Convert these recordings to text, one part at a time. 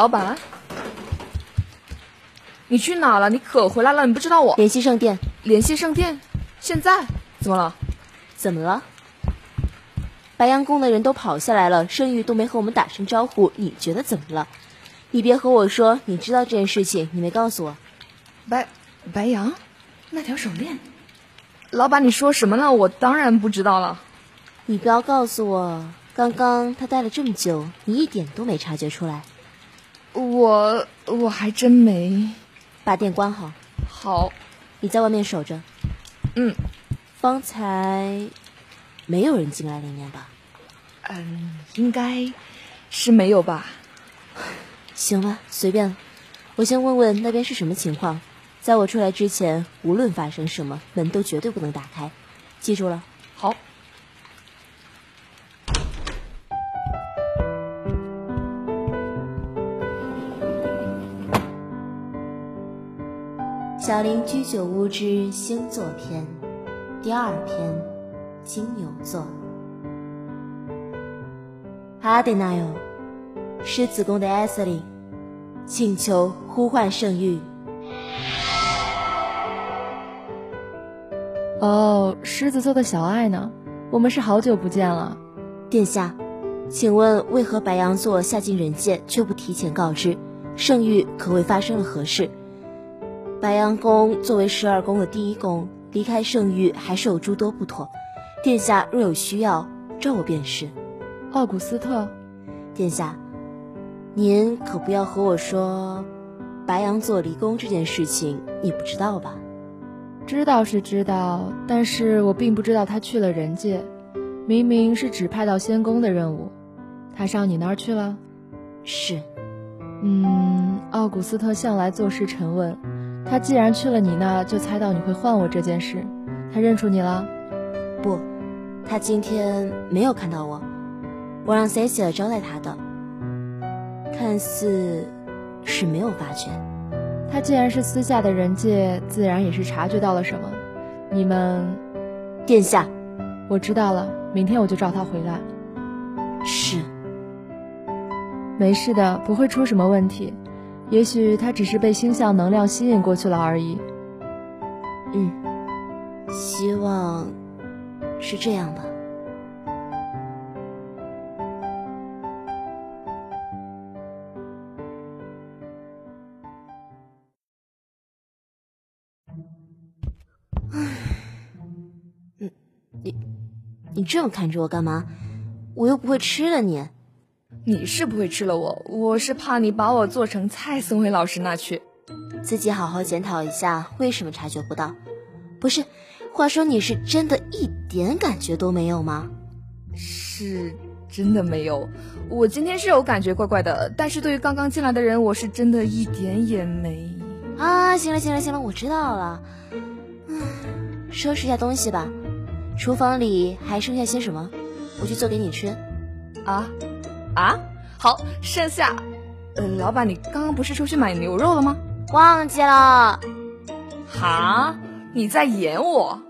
老板，你去哪了？你可回来了？你不知道我联系圣殿，联系圣殿，现在怎么了？怎么了？白羊宫的人都跑下来了，圣域都没和我们打声招呼，你觉得怎么了？你别和我说你知道这件事情，你没告诉我。白白羊，那条手链，老板你说什么呢？我当然不知道了。你不要告诉我，刚刚他待了这么久，你一点都没察觉出来。我我还真没。把店关好。好。你在外面守着。嗯。方才没有人进来里面吧？嗯，应该是没有吧。行了，随便了。我先问问那边是什么情况。在我出来之前，无论发生什么，门都绝对不能打开。记住了。好。小林居酒屋之星座篇第二篇：金牛座。阿德纳哟，狮子宫的艾瑟琳，请求呼唤圣域。哦，狮子座的小爱呢？我们是好久不见了。殿下，请问为何白羊座下进人界却不提前告知？圣域可谓发生了何事？白羊宫作为十二宫的第一宫，离开圣域还是有诸多不妥。殿下若有需要，召我便是。奥古斯特，殿下，您可不要和我说白羊座离宫这件事情，你不知道吧？知道是知道，但是我并不知道他去了人界。明明是指派到仙宫的任务，他上你那儿去了？是。嗯，奥古斯特向来做事沉稳。他既然去了你那，就猜到你会换我这件事。他认出你了？不，他今天没有看到我。我让塞西尔招待他的，看似是没有发觉。他既然是私下的人界，自然也是察觉到了什么。你们，殿下，我知道了。明天我就召他回来。是，没事的，不会出什么问题。也许他只是被星象能量吸引过去了而已。嗯，希望是这样吧。唉，你你这么看着我干嘛？我又不会吃了你。你是不会吃了我，我是怕你把我做成菜送回老师那去。自己好好检讨一下，为什么察觉不到？不是，话说你是真的一点感觉都没有吗？是真的没有。我今天是有感觉怪怪的，但是对于刚刚进来的人，我是真的一点也没。啊，行了行了行了，我知道了。嗯，收拾一下东西吧。厨房里还剩下些什么？我去做给你吃。啊？啊，好，盛夏，呃，老板，你刚刚不是出去买牛肉了吗？忘记了。哈，你在演我？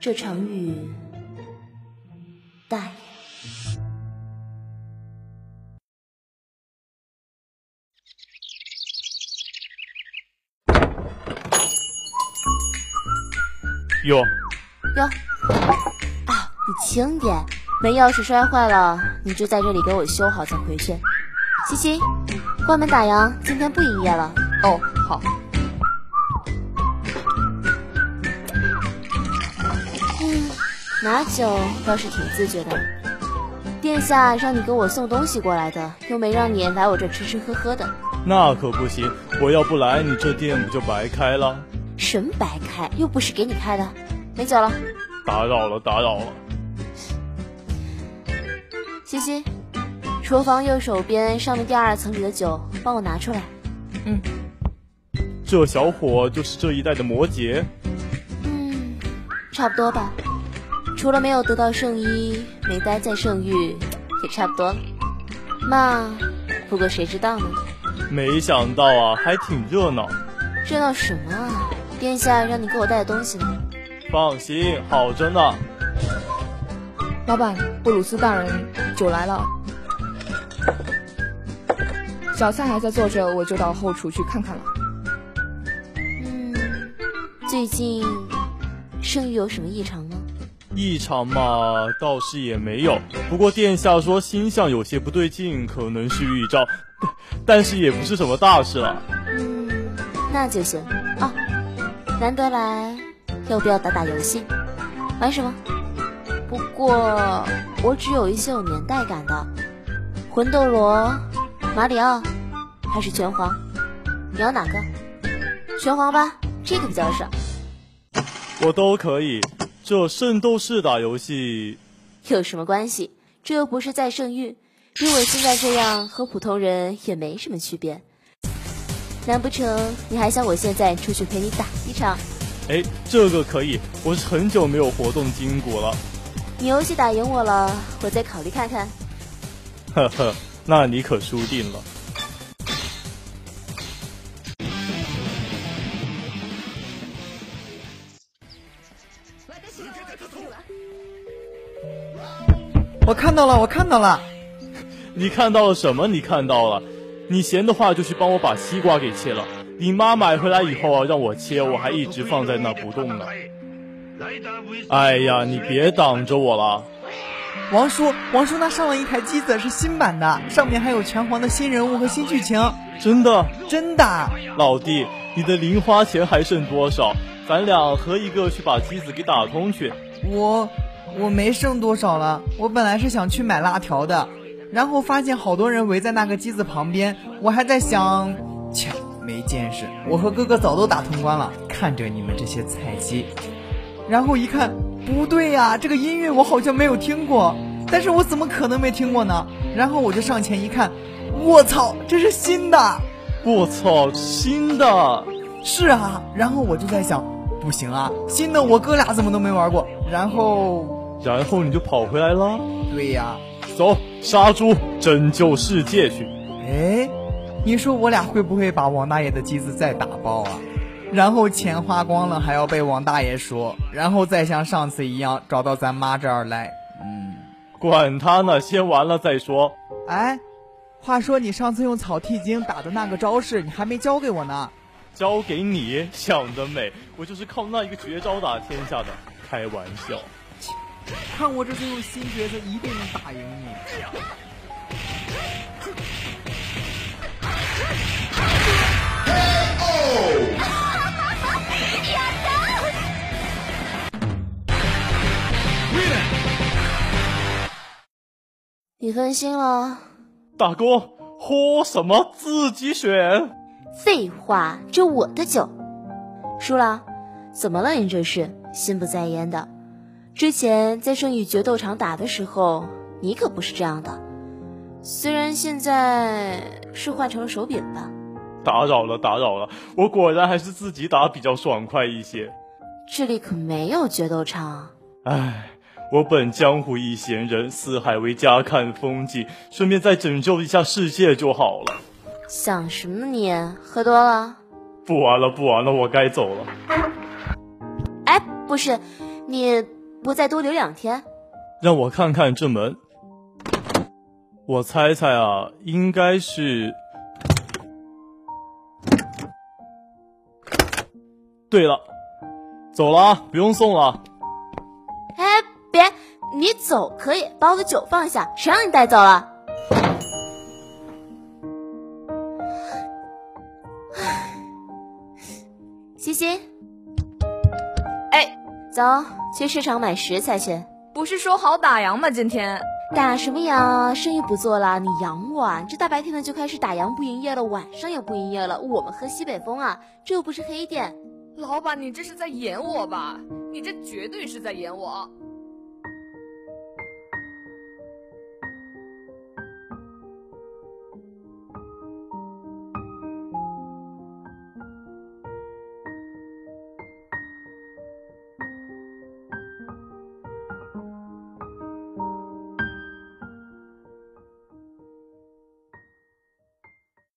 这场雨，大。哟。哟。你轻点，门钥匙摔坏了，你就在这里给我修好再回去。西西，关门打烊，今天不营业了。哦，好。嗯，拿酒倒是挺自觉的。殿下让你给我送东西过来的，又没让你来我这吃吃喝喝的。那可不行，我要不来，你这店不就白开了？什么白开？又不是给你开的。没酒了。打扰了，打扰了。西西，厨房右手边上面第二层里的酒，帮我拿出来。嗯，这小伙就是这一代的摩羯。嗯，差不多吧。除了没有得到圣衣，没待在圣域，也差不多了。嘛，不过谁知道呢？没想到啊，还挺热闹。热闹什么啊？殿下让你给我带的东西呢？放心，好着呢。老板，布鲁斯大人酒来了。小菜还在做着，我就到后厨去看看了。嗯，最近生意有什么异常吗？异常嘛，倒是也没有。不过殿下说星象有些不对劲，可能是预兆，但是也不是什么大事了。嗯，那就行哦。难得来，要不要打打游戏？玩什么？不过我只有一些有年代感的，魂斗罗、马里奥，还是拳皇？你要哪个？拳皇吧，这个比较少。我都可以。这圣斗士打游戏有什么关系？这又不是在圣域，以我现在这样和普通人也没什么区别。难不成你还想我现在出去陪你打一场？哎，这个可以，我是很久没有活动筋骨了。你游戏打赢我了，我再考虑看看。呵呵，那你可输定了。我看到了，我看到了。你看到了什么？你看到了？你闲的话就去帮我把西瓜给切了。你妈买回来以后啊，让我切，我还一直放在那不动呢。哎呀，你别挡着我了。王叔，王叔，那上了一台机子，是新版的，上面还有拳皇的新人物和新剧情。真的？真的。老弟，你的零花钱还剩多少？咱俩合一个去把机子给打通去。我。我没剩多少了，我本来是想去买辣条的，然后发现好多人围在那个机子旁边，我还在想，切，没见识，我和哥哥早都打通关了，看着你们这些菜鸡，然后一看，不对呀，这个音乐我好像没有听过，但是我怎么可能没听过呢？然后我就上前一看，我操，这是新的，我操，新的，是啊，然后我就在想，不行啊，新的我哥俩怎么都没玩过，然后。然后你就跑回来了。对呀，走，杀猪拯救世界去。哎，你说我俩会不会把王大爷的机子再打爆啊？然后钱花光了还要被王大爷说，然后再像上次一样找到咱妈这儿来。嗯，管他呢，先完了再说。哎，话说你上次用草剃精打的那个招式，你还没教给我呢。教给你？想得美！我就是靠那一个绝招打天下的，开玩笑。看我这次用新角色，一定能打赢你！你分心了，大哥，喝什么？自己选。废话，这我的酒。输了？怎么了？你这是心不在焉的？之前在圣域决斗场打的时候，你可不是这样的。虽然现在是换成了手柄吧。打扰了，打扰了。我果然还是自己打比较爽快一些。这里可没有决斗场。唉，我本江湖一闲人，四海为家看风景，顺便再拯救一下世界就好了。想什么你？喝多了？不玩了，不玩了，我该走了。哎，不是，你。不再多留两天，让我看看这门。我猜猜啊，应该是。对了，走了啊，不用送了。你走可以，把我的酒放下，谁让你带走了？西西，哎，走。去市场买食材去，不是说好打烊吗？今天打什么烊？生意不做了，你养我啊！这大白天的就开始打烊不营业了，晚上也不营业了。我们喝西北风啊，这又不是黑店。老板，你这是在演我吧？你这绝对是在演我。